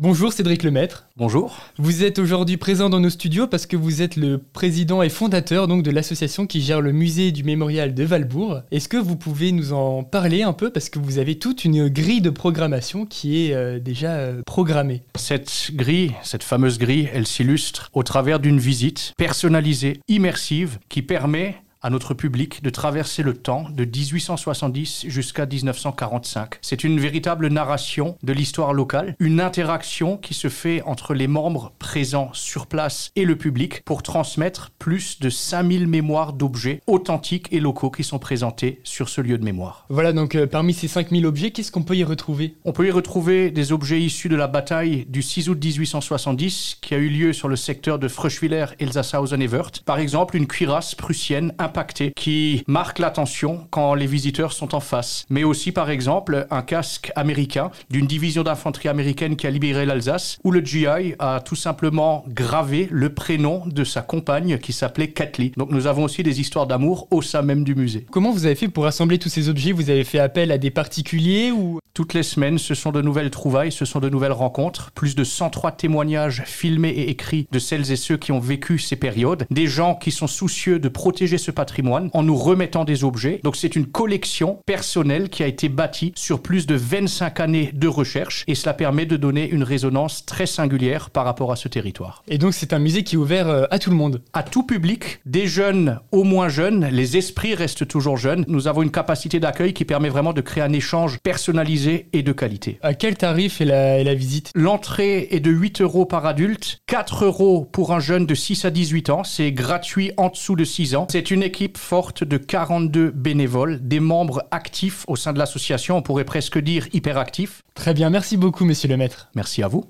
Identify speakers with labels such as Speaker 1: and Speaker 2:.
Speaker 1: Bonjour Cédric Lemaître.
Speaker 2: Bonjour.
Speaker 1: Vous êtes aujourd'hui présent dans nos studios parce que vous êtes le président et fondateur donc de l'association qui gère le musée du mémorial de Valbourg. Est-ce que vous pouvez nous en parler un peu? Parce que vous avez toute une grille de programmation qui est euh, déjà euh, programmée
Speaker 2: Cette grille, cette fameuse grille, elle s'illustre au travers d'une visite personnalisée, immersive, qui permet à notre public de traverser le temps de 1870 jusqu'à 1945. C'est une véritable narration de l'histoire locale, une interaction qui se fait entre les membres présents sur place et le public pour transmettre plus de 5000 mémoires d'objets authentiques et locaux qui sont présentés sur ce lieu de mémoire.
Speaker 1: Voilà, donc euh, parmi ces 5000 objets, qu'est-ce qu'on peut y retrouver?
Speaker 2: On peut y retrouver des objets issus de la bataille du 6 août 1870 qui a eu lieu sur le secteur de Fröschwiller, Elsassausen et Wörth. Par exemple, une cuirasse prussienne impacté qui marque l'attention quand les visiteurs sont en face. Mais aussi, par exemple, un casque américain d'une division d'infanterie américaine qui a libéré l'Alsace, où le GI a tout simplement gravé le prénom de sa compagne qui s'appelait Kathleen. Donc nous avons aussi des histoires d'amour au sein même du musée.
Speaker 1: Comment vous avez fait pour rassembler tous ces objets? Vous avez fait appel à des particuliers ou?
Speaker 2: Toutes les semaines, ce sont de nouvelles trouvailles, ce sont de nouvelles rencontres, plus de 103 témoignages filmés et écrits de celles et ceux qui ont vécu ces périodes, des gens qui sont soucieux de protéger ce patrimoine en nous remettant des objets. Donc c'est une collection personnelle qui a été bâtie sur plus de 25 années de recherche et cela permet de donner une résonance très singulière par rapport à ce territoire.
Speaker 1: Et donc c'est un musée qui est ouvert euh, à tout le monde
Speaker 2: À tout public, des jeunes au moins jeunes, les esprits restent toujours jeunes. Nous avons une capacité d'accueil qui permet vraiment de créer un échange personnalisé et de qualité.
Speaker 1: À quel tarif est la, est la visite?
Speaker 2: L'entrée est de 8 euros par adulte, 4 euros pour un jeune de 6 à 18 ans, c'est gratuit en dessous de 6 ans. C'est une équipe forte de 42 bénévoles, des membres actifs au sein de l'association, on pourrait presque dire hyperactifs.
Speaker 1: Très bien, merci beaucoup monsieur le maître.
Speaker 2: Merci à vous.